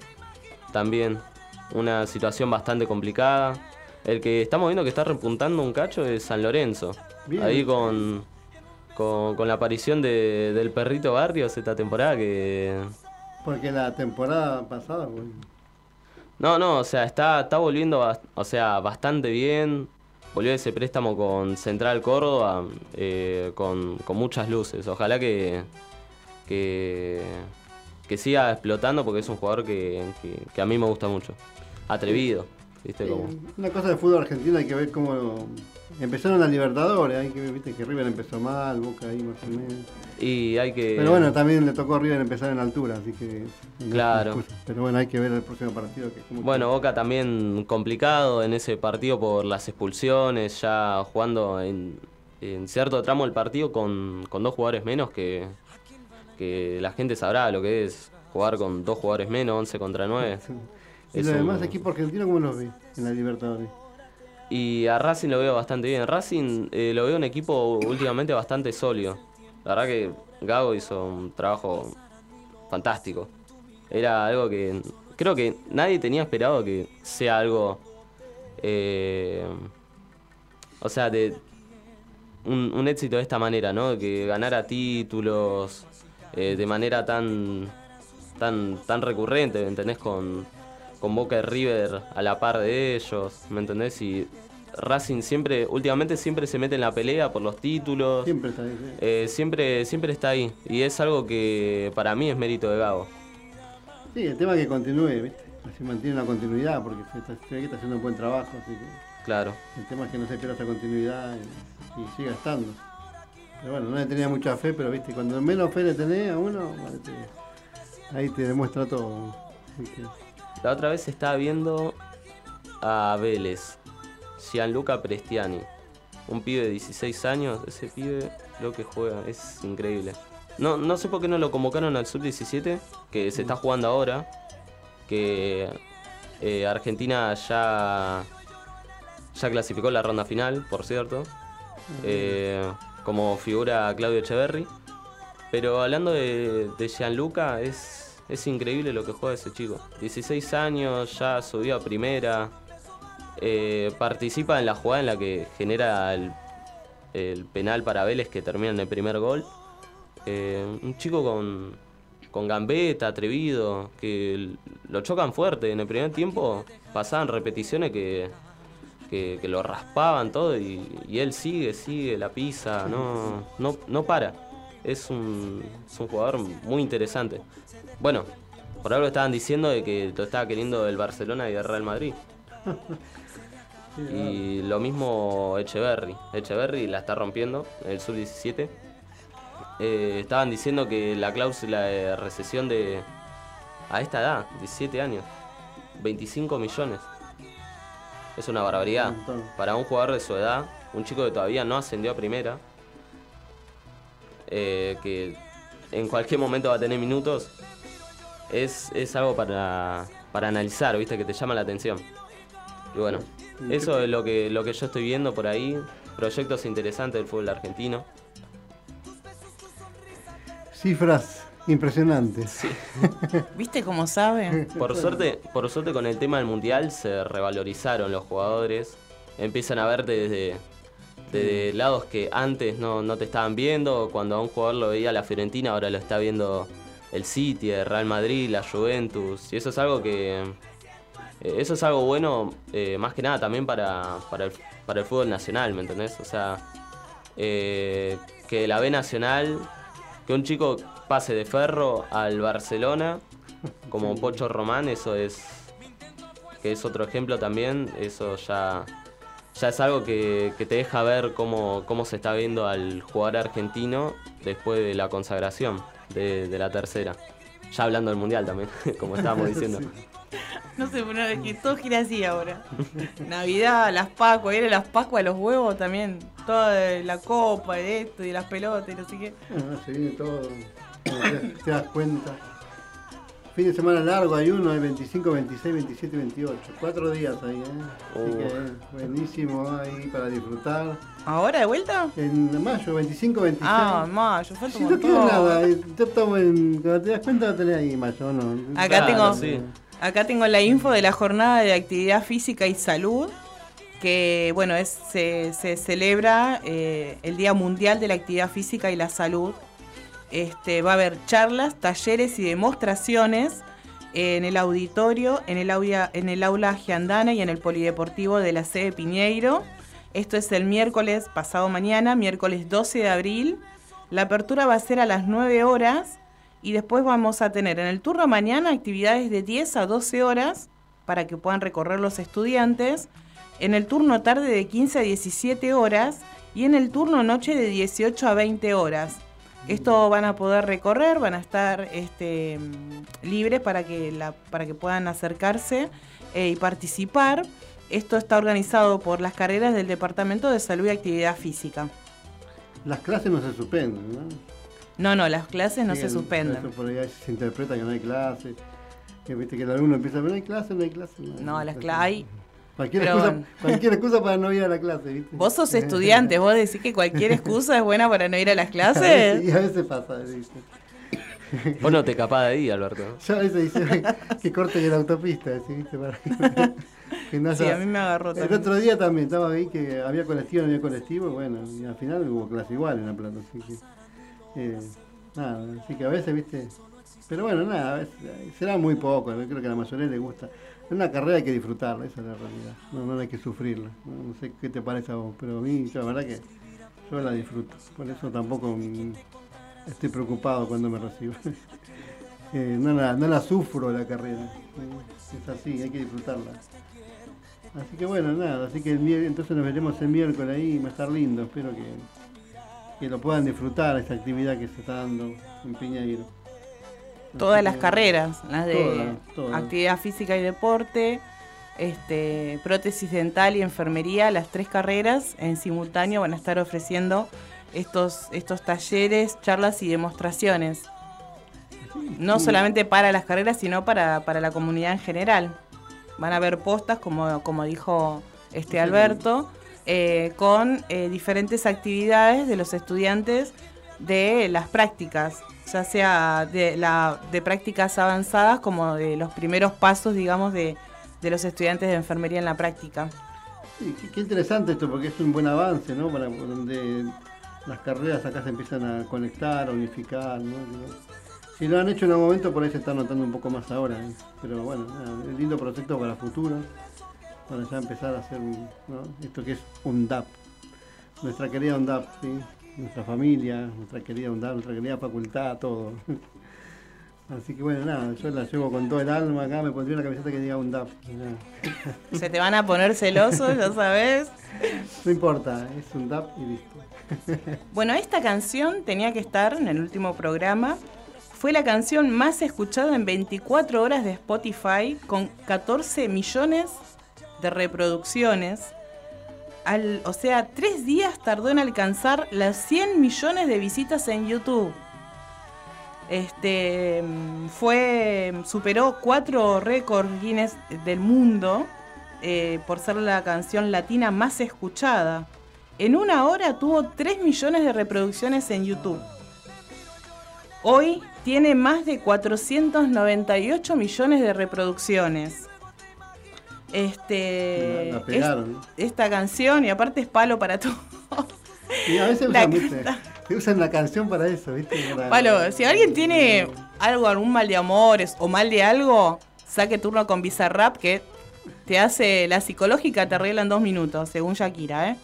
También. Una situación bastante complicada. El que estamos viendo que está repuntando un cacho es San Lorenzo. Bien. Ahí con, con, con la aparición de- del perrito Barrios esta temporada que... Porque la temporada pasada, No, no, o sea, está, está volviendo o sea, bastante bien. Volvió ese préstamo con Central Córdoba eh, con, con muchas luces. Ojalá que, que, que siga explotando porque es un jugador que, que- que a mí me gusta mucho. Atrevido, ¿viste? Una cosa de fútbol argentino hay que ver cómo empezaron las Libertadores, hay que ver, viste que River empezó mal, Boca ahí más o menos. y hay que... Pero bueno, también le tocó a River empezar en altura, así que... Claro. Pero bueno, hay que ver el próximo partido. Que Bueno, Boca también complicado en ese partido por las expulsiones, ya jugando en, en cierto tramo del partido con, con dos jugadores menos que, que la gente sabrá lo que es jugar con dos jugadores menos, 11 contra 9. ¿Y los demás equipos argentinos cómo los ve en la Libertadores? Y a Racing lo veo bastante bien. Racing eh, lo veo un equipo últimamente bastante sólido. La verdad que Gago hizo un trabajo fantástico. Era algo que creo que nadie tenía esperado que sea algo... eh, o sea, de un, un éxito de esta manera, ¿no? Que ganara títulos eh, de manera tan, tan, tan recurrente, ¿me entendés? Con, con Boca y River a la par de ellos, ¿me entendés? Y Racing siempre, últimamente siempre se mete en la pelea por los títulos. Siempre está ahí, sí. Eh, siempre, siempre está ahí. Y es algo que para mí es mérito de Gago. Sí, el tema es que continúe, ¿viste? Así mantiene la continuidad, porque se, está, se haciendo un buen trabajo, así que Claro. el tema es que no se pierda esa continuidad y, y siga estando. Pero bueno, no le tenía mucha fe, pero viste, cuando menos fe le tenés a uno, te- ahí te demuestra todo. La otra vez estaba viendo a Vélez, Gianluca Prestiani, un pibe de 16 años, ese pibe lo que juega es increíble. No, no sé por qué no lo convocaron al sub-17, que se está jugando ahora, que eh, Argentina ya, ya clasificó la ronda final, por cierto, eh, como figura Claudio Echeverry. Pero hablando de, de Gianluca, es, es increíble lo que juega ese chico. 16 años, ya subió a primera, eh, participa en la jugada en la que genera el, el penal para Vélez que termina en el primer gol. Eh, un chico con, con gambeta, atrevido, que lo chocan fuerte. En el primer tiempo pasaban repeticiones que, que, que lo raspaban todo y, y él sigue, sigue, la pisa, no, no, no para. Es un, es un jugador muy interesante. Bueno, por algo estaban diciendo de que lo estaba queriendo el Barcelona y el Real Madrid. Y lo mismo Echeverry. Echeverry la está rompiendo en el sub-17. Eh, estaban diciendo que la cláusula de recesión de. a esta edad, 17 años, 25 millones. Es una barbaridad. Un. Para un jugador de su edad, un chico que todavía no ascendió a primera, eh, que en cualquier momento va a tener minutos, es, es algo para, para analizar, ¿viste? Que te llama la atención. Y bueno, eso es lo que, lo que yo estoy viendo por ahí. Proyectos interesantes del fútbol argentino. Cifras impresionantes. ¿Viste cómo sabe? Por suerte, por suerte con el tema del mundial se revalorizaron los jugadores. Empiezan a verte desde, desde lados que antes no, no te estaban viendo. Cuando a un jugador lo veía la Fiorentina, ahora lo está viendo el City, el Real Madrid, la Juventus. Y eso es algo que. eh, Eso es algo bueno, eh, más que nada también para, para, el, para el fútbol nacional, ¿me entendés? O sea, eh, que la B Nacional, que un chico pase de Ferro al Barcelona, como Pocho Román, eso es, que es otro ejemplo también, eso ya, ya es algo que, que te deja ver cómo, cómo se está viendo al jugador argentino después de la consagración de, de la tercera. Ya hablando del Mundial también, como estábamos diciendo. No sé, pero es que todo gira así ahora. Navidad, las Pascuas, viene las Pascuas, los huevos también. Toda la copa, y esto, y las pelotas, y no sé qué. Ah, se viene todo. Te, das- cuenta. Fin de semana largo hay uno, hay 25, 26, 27 y 28. Cuatro días ahí, ¿eh? Así que buenísimo ahí para disfrutar. ¿Ahora de vuelta? En mayo, 25, 26. Ah, mayo, falta Si un no queda nada, eh, ya estamos en, cuando te das cuenta lo tenés ahí mayo, ¿no? Acá tengo, sí. acá tengo la info de la jornada de actividad física y salud, que bueno, es, se, se celebra eh, el Día Mundial de la Actividad Física y la Salud. Este, va a haber charlas, talleres y demostraciones en el auditorio, en el, aula, Giandana y en el polideportivo de la sede Piñeiro. Esto es el miércoles pasado mañana, miércoles 12 de abril. La apertura va a ser a las 9 horas Y después vamos a tener en el turno mañana actividades de 10 a 12 horas para que puedan recorrer los estudiantes. En el turno tarde de 15 a 17 horas y en el turno noche de 18 a 20 horas. Esto van a poder recorrer, van a estar este, libres para que, la, para que puedan acercarse eh, y participar. Esto está organizado por las carreras del Departamento de Salud y Actividad Física. Las clases no se suspenden, ¿no? No, no, las clases no Sí, se suspenden. Eso por ahí se interpreta que no hay clase. Que viste que el alumno empieza, pero no hay clase, no hay clase. No, las clases hay. Cualquier, pero- excusa, cualquier excusa para no ir a la clase, ¿viste? Vos sos estudiante, vos decís que cualquier excusa es buena para no ir a las Sí, clases. a veces pasa, ¿viste? Vos no te capás de ahí, Alberto. Yo a veces dice que corten en la autopista, ¿sí? ¿viste? Para que no Sí, haya- a mí me agarró El también. otro día también estaba ahí que había colectivo, no había colectivo, y bueno, y al final hubo clase igual en La Plata, así que. eh, nada, así que a veces, ¿viste? Pero bueno, nada, a veces, eh, será muy poco, yo creo que a la mayoría le gusta. Es una carrera hay que disfrutarla, esa es la realidad. No, no hay que sufrirla. No, sé qué te parece a vos, pero a mí, la verdad que yo la disfruto. Por eso tampoco mm, estoy preocupado cuando me recibo. Eh, no, la, no la sufro la carrera. Es así, hay que disfrutarla. Así que bueno, nada, así que entonces nos veremos el miércoles ahí, va a estar lindo, espero que, que lo puedan disfrutar esta actividad que se está dando en Piñeiro. Todas las carreras, las de actividad física y deporte, este, prótesis dental y enfermería, las tres carreras en simultáneo van a estar ofreciendo estos, estos talleres, charlas y demostraciones. No solamente para las carreras, sino para, para la comunidad en general. Van a haber postas, como, como dijo este Alberto, eh, con eh, diferentes actividades de los estudiantes de las prácticas, ya sea de, la, de prácticas avanzadas como de los primeros pasos, digamos, de, de los estudiantes de enfermería en la práctica. Sí, qué, interesante esto, porque es un buen avance, ¿no? Para donde las carreras acá se empiezan a conectar, a unificar, ¿no? Si lo han hecho en algún momento, por ahí se está notando un poco más ahora. ¿eh? Pero bueno, es lindo proyecto para futuro, para ya empezar a hacer ¿no? esto que es UNDAP. Nuestra querida UNDAP, ¿sí? Nuestra familia, nuestra querida UNDAP, nuestra querida facultad, todo. Así que bueno, nada, yo la llevo con todo el alma acá, me pondría una camiseta que diga UNDAP. Se te van a poner celosos, ya sabes. No importa, es UNDAP y listo. Bueno, esta canción tenía que estar en el último programa. Fue la canción más escuchada en 24 horas de Spotify con 14 millones de reproducciones. Al- o sea, tres días tardó en alcanzar las 100 millones de visitas en YouTube. Este fue superó cuatro récords Guinness del mundo eh, por ser la canción latina más escuchada. En una hora tuvo 3 millones de reproducciones en YouTube. Hoy tiene más de 498 millones de reproducciones. Este, La- la pegaron. es- esta canción, y aparte es palo para todo. Y a veces La usan. Se usan la canción para eso, ¿viste? Para- Palo, si alguien tiene algo, algún mal de amores o mal de algo, saque turno con Bizarrap que te hace la psicológica, te arregla en dos minutos, según Shakira, ¿eh?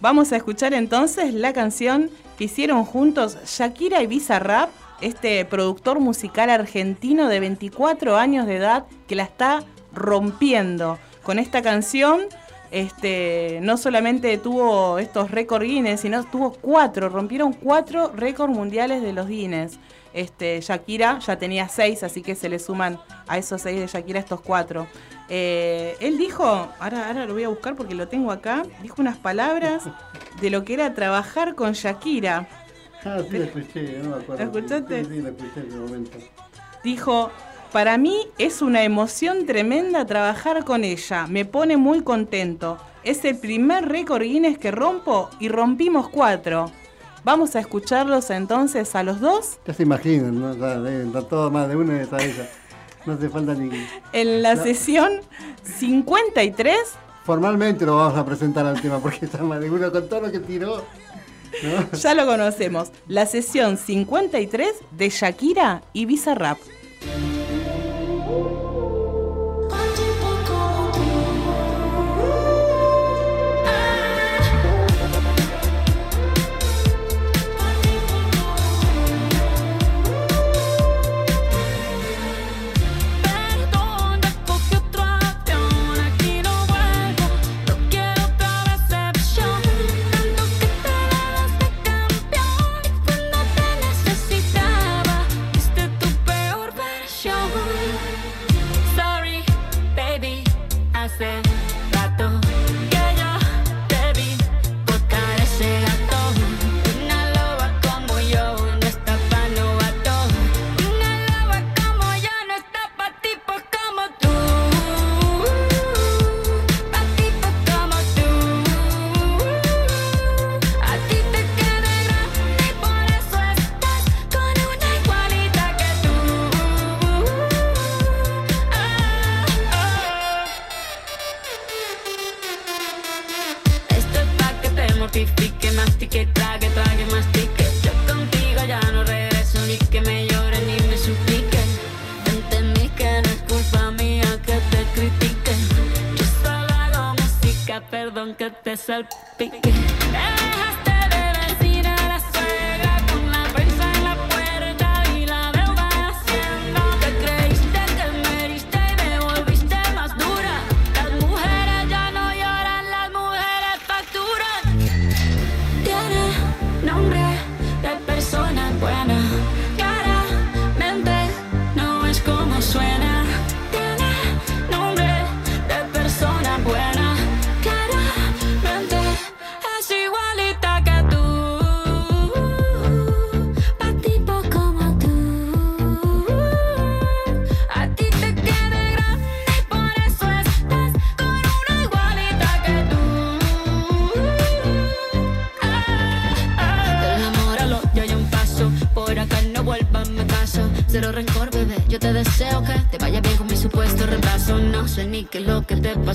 Vamos a escuchar entonces la canción que hicieron juntos Shakira y Bizarrap, este productor musical argentino de 24 años de edad que la está rompiendo con esta canción. Este, no solamente tuvo estos récord Guinness, sino tuvo cuatro, rompieron cuatro récords mundiales de los Guinness. Este, Shakira ya tenía seis, así que se le suman a esos seis de Shakira estos cuatro. Eh, él dijo, ahora, ahora lo voy a buscar porque lo tengo acá, dijo unas palabras de lo que era trabajar con Shakira. Ah, sí, la escuché, no me acuerdo. ¿La escuchaste? Sí, sí, la escuché en ese momento. Dijo, para mí es una emoción tremenda trabajar con ella, me pone muy contento. Es el primer récord Guinness que rompo y rompimos cuatro. Vamos a escucharlos entonces a los dos Ya se imaginan, ¿no? Deben estar todos más de una de esas ella. No hace falta ni. en la sesión 53 Formalmente lo vamos a presentar al tema porque está más de uno con todo lo que tiró. ¿no? Ya lo conocemos. La sesión 53 de Shakira y Bizarrap.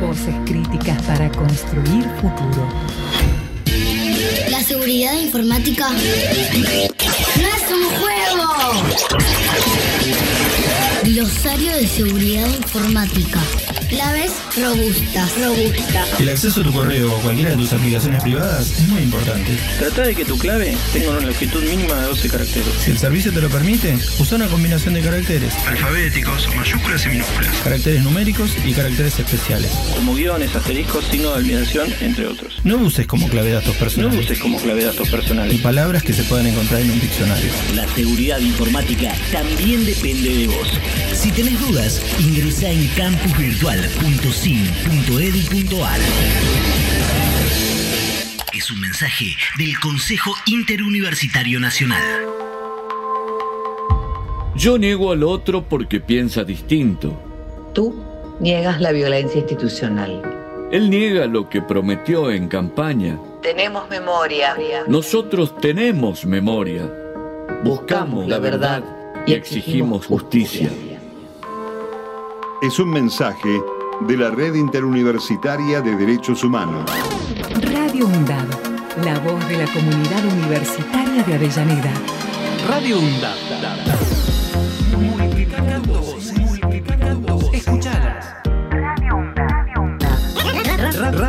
Voces críticas para construir futuro. Seguridad informática no es un juego. Glosario de seguridad informática. Claves robustas, robustas. El acceso a tu correo o cualquiera de tus aplicaciones privadas es muy importante. Trata de que tu clave tenga una longitud mínima de 12 caracteres. Si el servicio te lo permite, usa una combinación de caracteres. Alfabéticos, mayúsculas y minúsculas. Caracteres numéricos y caracteres especiales. Como guiones, asteriscos, signo de admiración, entre otros. No uses como clave datos No personales. uses como clave datos Y personales. palabras que se puedan encontrar en un diccionario. La seguridad informática también depende de vos. Si tenés dudas, ingresa en campusvirtual.sim.edu.ar. Es un mensaje del Consejo Interuniversitario Nacional. Yo niego al otro porque piensa distinto. Tú niegas la violencia institucional. Él niega lo que prometió en campaña. Tenemos memoria. Nosotros tenemos memoria. Buscamos la verdad y exigimos justicia. Es un mensaje de la Red Interuniversitaria de Derechos Humanos. Radio UNDAB, la voz de la comunidad universitaria de Avellaneda. Radio UNDAB. Multiplicando voces, multiplicando voces. Escuchalas.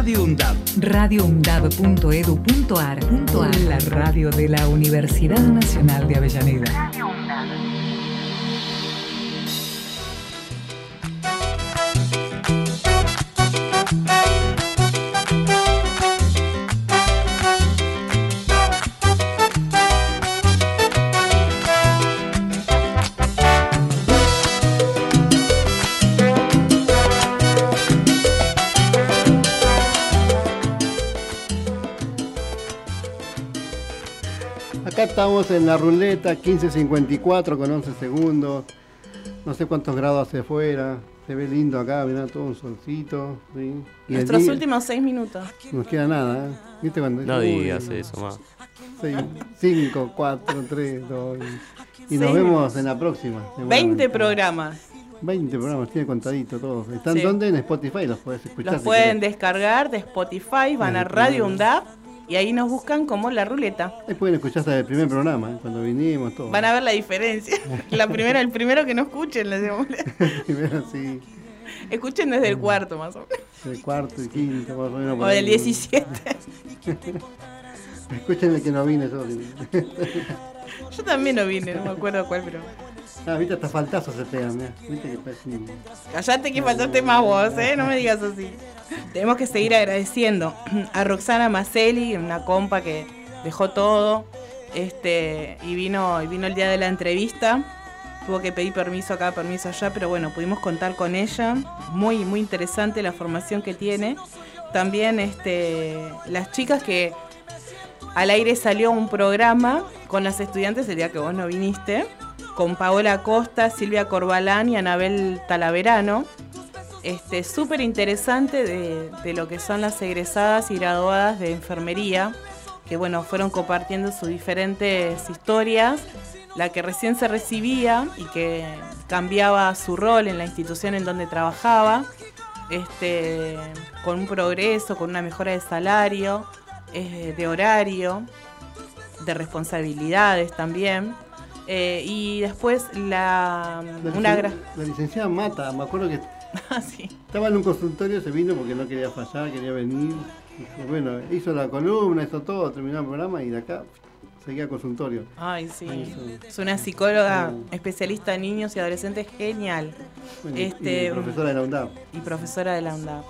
Ra- Radio UNDAB. radioundab.edu.ar La radio de la Universidad Nacional de Avellaneda. Acá estamos en la ruleta 1554 con 11 segundos. No sé cuántos grados hace afuera. Se ve lindo acá, mirá, todo un solcito. ¿sí? Y Nuestros día- últimos seis minutos. No nos queda nada, ¿eh? ¿Viste cuando No digas no. eso, más. 5, 4, 3, 2. Y nos vemos en la próxima. 20 seguramente. programas. 20 programas, tiene contadito todos. ¿Están Sí. dónde? En Spotify, los puedes escuchar. Los si pueden querés. descargar de Spotify, van a Radio UNDAP y ahí nos buscan como La Ruleta. Ahí pueden escuchar hasta el primer programa, ¿eh? cuando vinimos, todo. Van a ver la diferencia. La primera, el primero que no escuchen, les decimos. Primero sí, Escuchen desde el cuarto más o menos. el cuarto y quinto, más o menos. O del ahí. 17. Escuchen el que no vine yo. Yo también no vine, no me acuerdo cuál, pero. Ah, viste, hasta faltazos se pegan, mirá. Viste que parece un- Callate que faltaste más vos, ¿eh? No me digas así. Tenemos que seguir agradeciendo a Roxana Macelli, una compa que dejó todo. Este, y vino, y vino el día de la entrevista. Tuvo que pedir permiso acá, permiso allá, pero bueno, pudimos contar con ella. Muy, muy interesante la formación que tiene. También este, las chicas que al aire salió un programa con las estudiantes el día que vos no viniste, con Paola Costa, Silvia Corbalán y Anabel Talaverano. Este, súper interesante de, de lo que son las egresadas y graduadas de enfermería, que bueno, fueron compartiendo sus diferentes historias, la que recién se recibía y que cambiaba su rol en la institución en donde trabajaba, este, con un progreso, con una mejora de salario, eh, de horario, de responsabilidades también. Eh, y después la, La, una gra- la licenciada Mata, me acuerdo que Ah, sí. estaba en un consultorio, se vino porque no quería fallar, quería venir. Y bueno, hizo la columna, hizo todo, terminó el programa y de acá seguía consultorio. Ay, sí. Es una psicóloga especialista en niños y adolescentes genial. Bueno, Este, y profesora de la UNDAP. y profesora de la UNDAP.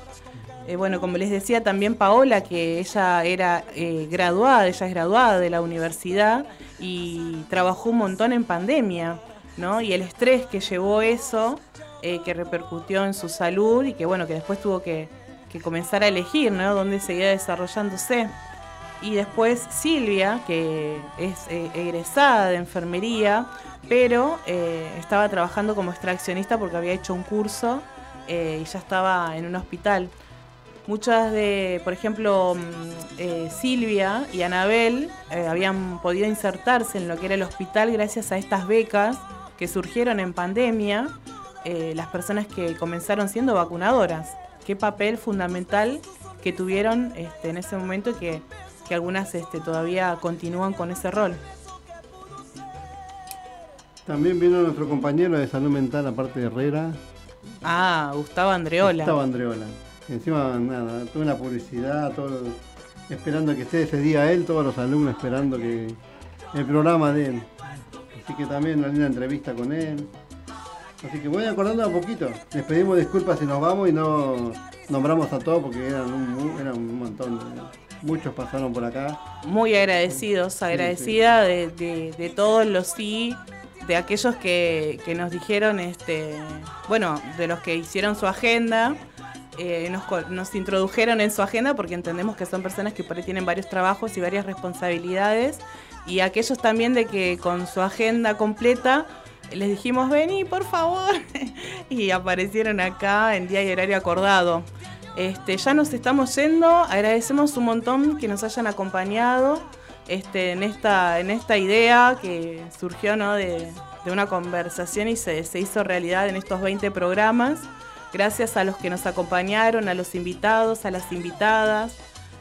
Eh, bueno, como les decía también Paola, que ella era eh, graduada, ella es graduada de la universidad y trabajó un montón en pandemia, ¿no? Y el estrés que llevó eso, eh, que repercutió en su salud y que bueno, que después tuvo que, que comenzar a elegir, ¿no? Dónde seguía desarrollándose. Y después Silvia, que es egresada de enfermería, pero estaba trabajando como extraccionista porque había hecho un curso y ya estaba en un hospital. Muchas de, por ejemplo, mm, eh, Silvia y Anabel eh, habían podido insertarse en lo que era el hospital gracias a estas becas que surgieron en pandemia, eh, las personas que comenzaron siendo vacunadoras. Qué papel fundamental que tuvieron este, en ese momento y que, que algunas este, todavía continúan con ese rol. También vino nuestro compañero de salud mental, aparte de Herrera, Ah, Gustavo Andreola. Gustavo Andreola. Encima, nada, tuve una publicidad, todo, esperando que esté ese día él, todos los alumnos esperando que el programa de él. Así que también una linda entrevista con él. Así que voy acordando a poquito. Les pedimos disculpas si nos vamos y no nombramos a todos porque eran un, eran un montón. Muchos pasaron por acá. muy agradecidos, agradecida De, de- de todos los sí, de aquellos que, que nos dijeron, este, bueno, de los que hicieron su agenda, eh, nos, nos introdujeron en su agenda porque entendemos que son personas que por ahí tienen varios trabajos y varias responsabilidades, y aquellos también de que con su agenda completa les dijimos, vení, por favor, y aparecieron acá en día y horario acordado. Este, ya nos estamos yendo, agradecemos un montón que nos hayan acompañado este, en, esta, en esta idea que surgió ¿no? de, de una conversación y se, se hizo realidad en estos 20 programas. Gracias a los que nos acompañaron, a los invitados, a las invitadas,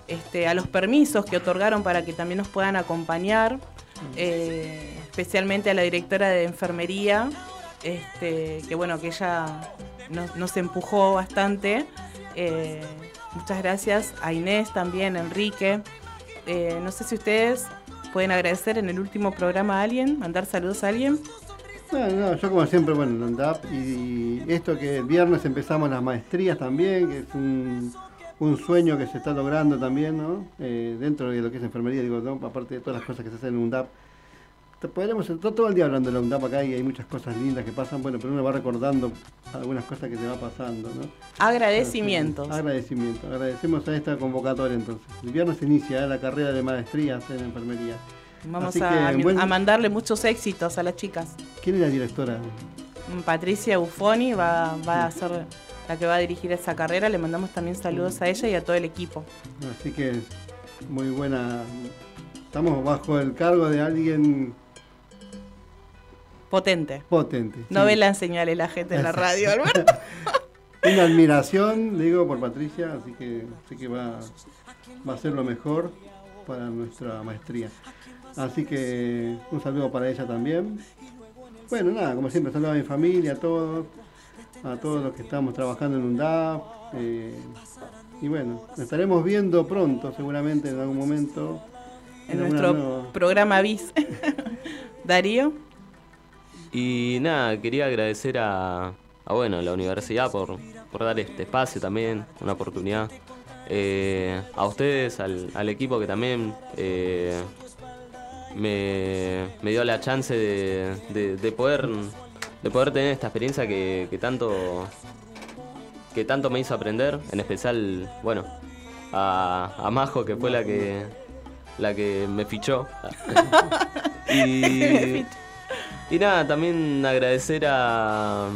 este, a los permisos que otorgaron para que también nos puedan acompañar, eh, especialmente a la directora de enfermería, este, que bueno, que ella nos, empujó bastante. Eh, muchas gracias a Inés también, Enrique. Eh, no sé si ustedes pueden agradecer en el último programa a alguien, mandar saludos a alguien. No, no, yo como siempre, bueno, en UNDAP y esto que el viernes empezamos las maestrías también, que es un, un sueño que se está logrando también, ¿no? Eh, dentro de lo que es enfermería, digo, ¿no? aparte de todas las cosas que se hacen en UNDAP. Podríamos estar todo el día hablando de la UNDAP acá y hay muchas cosas lindas que pasan, bueno, pero uno va recordando algunas cosas que te va pasando, ¿no? Agradecimientos. Agradecimiento. Agradecemos a esta convocatoria entonces. El viernes se inicia ¿eh? la carrera de maestrías en enfermería. Vamos Así a, que, buen- a mandarle muchos éxitos a las chicas. ¿Quién es la directora? Mm, Patricia Buffoni va, va a ser la que va a dirigir esa carrera. Le mandamos también saludos a ella y a todo el equipo. Así que es muy buena estamos bajo el cargo de alguien potente. Potente. No ve las señales la gente en la radio, Alberto. Una admiración, digo, por Patricia, así que sé que va, va a ser lo mejor para nuestra maestría. Así que un saludo para ella también. Bueno, nada, como siempre, saludo a mi familia, a todos, a todos los que estamos trabajando en un DAP. Eh, y bueno, nos estaremos viendo pronto, seguramente en algún momento. En, nuestro programa BIS. Darío. Y nada, quería agradecer a, bueno, la universidad por, dar este espacio también, una oportunidad. Eh, a ustedes, al, equipo que también eh, me, dio la chance de, poder de poder tener esta experiencia que, tanto que tanto me hizo aprender, en especial, bueno, a, a Majo que fue la que la que me fichó. y, y nada, también agradecer a,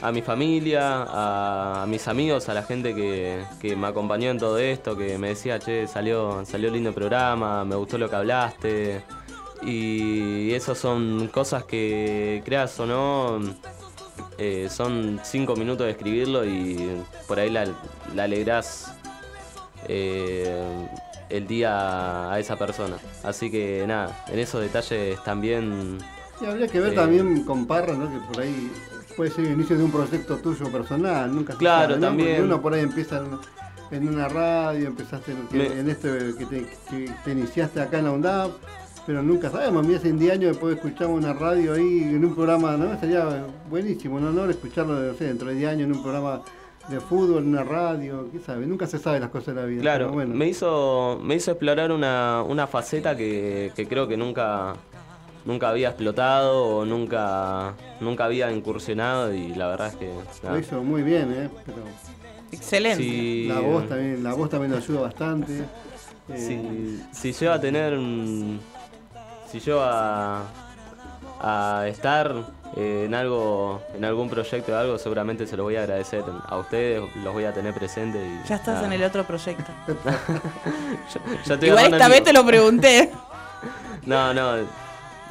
a mi familia, a, mis amigos, a la gente que, que, me acompañó en todo esto, que me decía, che, salió, salió lindo programa, me gustó lo que hablaste. Y eso son cosas que, creas o no, eh, son cinco minutos de escribirlo y por ahí la, la alegrás eh, el día a esa persona. Así que nada, en esos detalles también... Y habría que ver eh, también con Parra, ¿no? que por ahí puede ser el inicio de un proyecto tuyo personal, nunca se Claro, sabe, también. uno por ahí empieza en, una radio, empezaste en, esto que te, te, iniciaste acá en la UNDAP pero nunca sabemos. A mí hace 10 años después escuchamos una radio ahí en un programa, ¿no? Sería buenísimo, un honor escucharlo no sé, dentro de 10 años en un programa de fútbol, en una radio, qué sabe, nunca se sabe las cosas de la vida. Claro, me hizo me hizo explorar una, una faceta que, creo que nunca nunca había explotado o nunca nunca había incursionado y la verdad es que lo hizo muy bien, ¿eh? Excelente. La voz también, la voz también ayuda bastante. Si, si lleva a tener si yo a, estar eh, en algo, en algún proyecto o algo, seguramente se lo voy a agradecer a ustedes, los voy a tener presentes. ya estás en el otro proyecto. Igual esta vez te lo pregunté. no, no.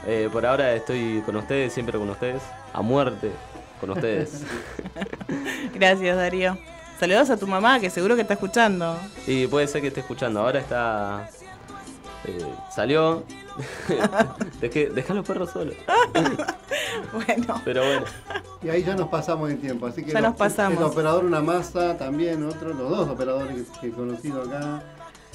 Eh, por ahora estoy con ustedes, siempre con ustedes, a muerte con ustedes. Gracias, Darío. Saludos a tu mamá, que seguro que está escuchando. Y puede ser que esté escuchando. Ahora está. Eh, salió, Dejé, deja los perros solos. bueno. Pero bueno. Y ahí ya nos pasamos el tiempo. Así que ya nos pasamos. El operador Una Masa también, otro, los dos operadores que, he conocido acá.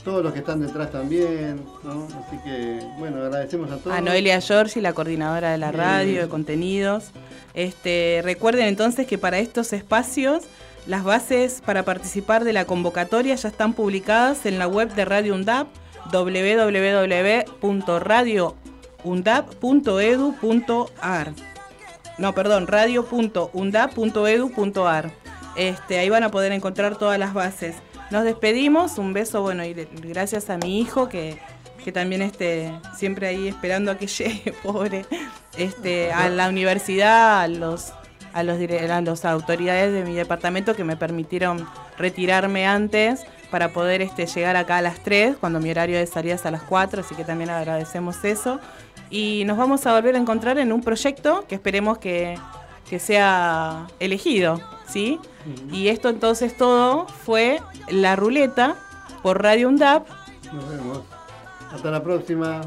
Todos los que están detrás también, ¿no? Así que, bueno, agradecemos a todos. A Noelia Giorgi, la coordinadora de la radio, de contenidos. Este, recuerden entonces que para estos espacios las bases para participar de la convocatoria ya están publicadas en la web de Radio UNDAP www.radioundap.edu.ar. No, perdón, radio.undap.edu.ar. Este, ahí van a poder encontrar todas las bases. Nos despedimos, un beso, bueno, y gracias a mi hijo que, también este, siempre ahí esperando a que llegue, pobre, este, a la universidad, a los, a los, a las autoridades de mi departamento que me permitieron retirarme antes para poder este, llegar acá a las 3, cuando mi horario de salida es a las 4, así que también agradecemos eso. Y nos vamos a volver a encontrar en un proyecto que esperemos que, sea elegido, ¿sí? Y esto entonces todo fue La Ruleta por Radio UNDAP. Nos vemos. Hasta la próxima.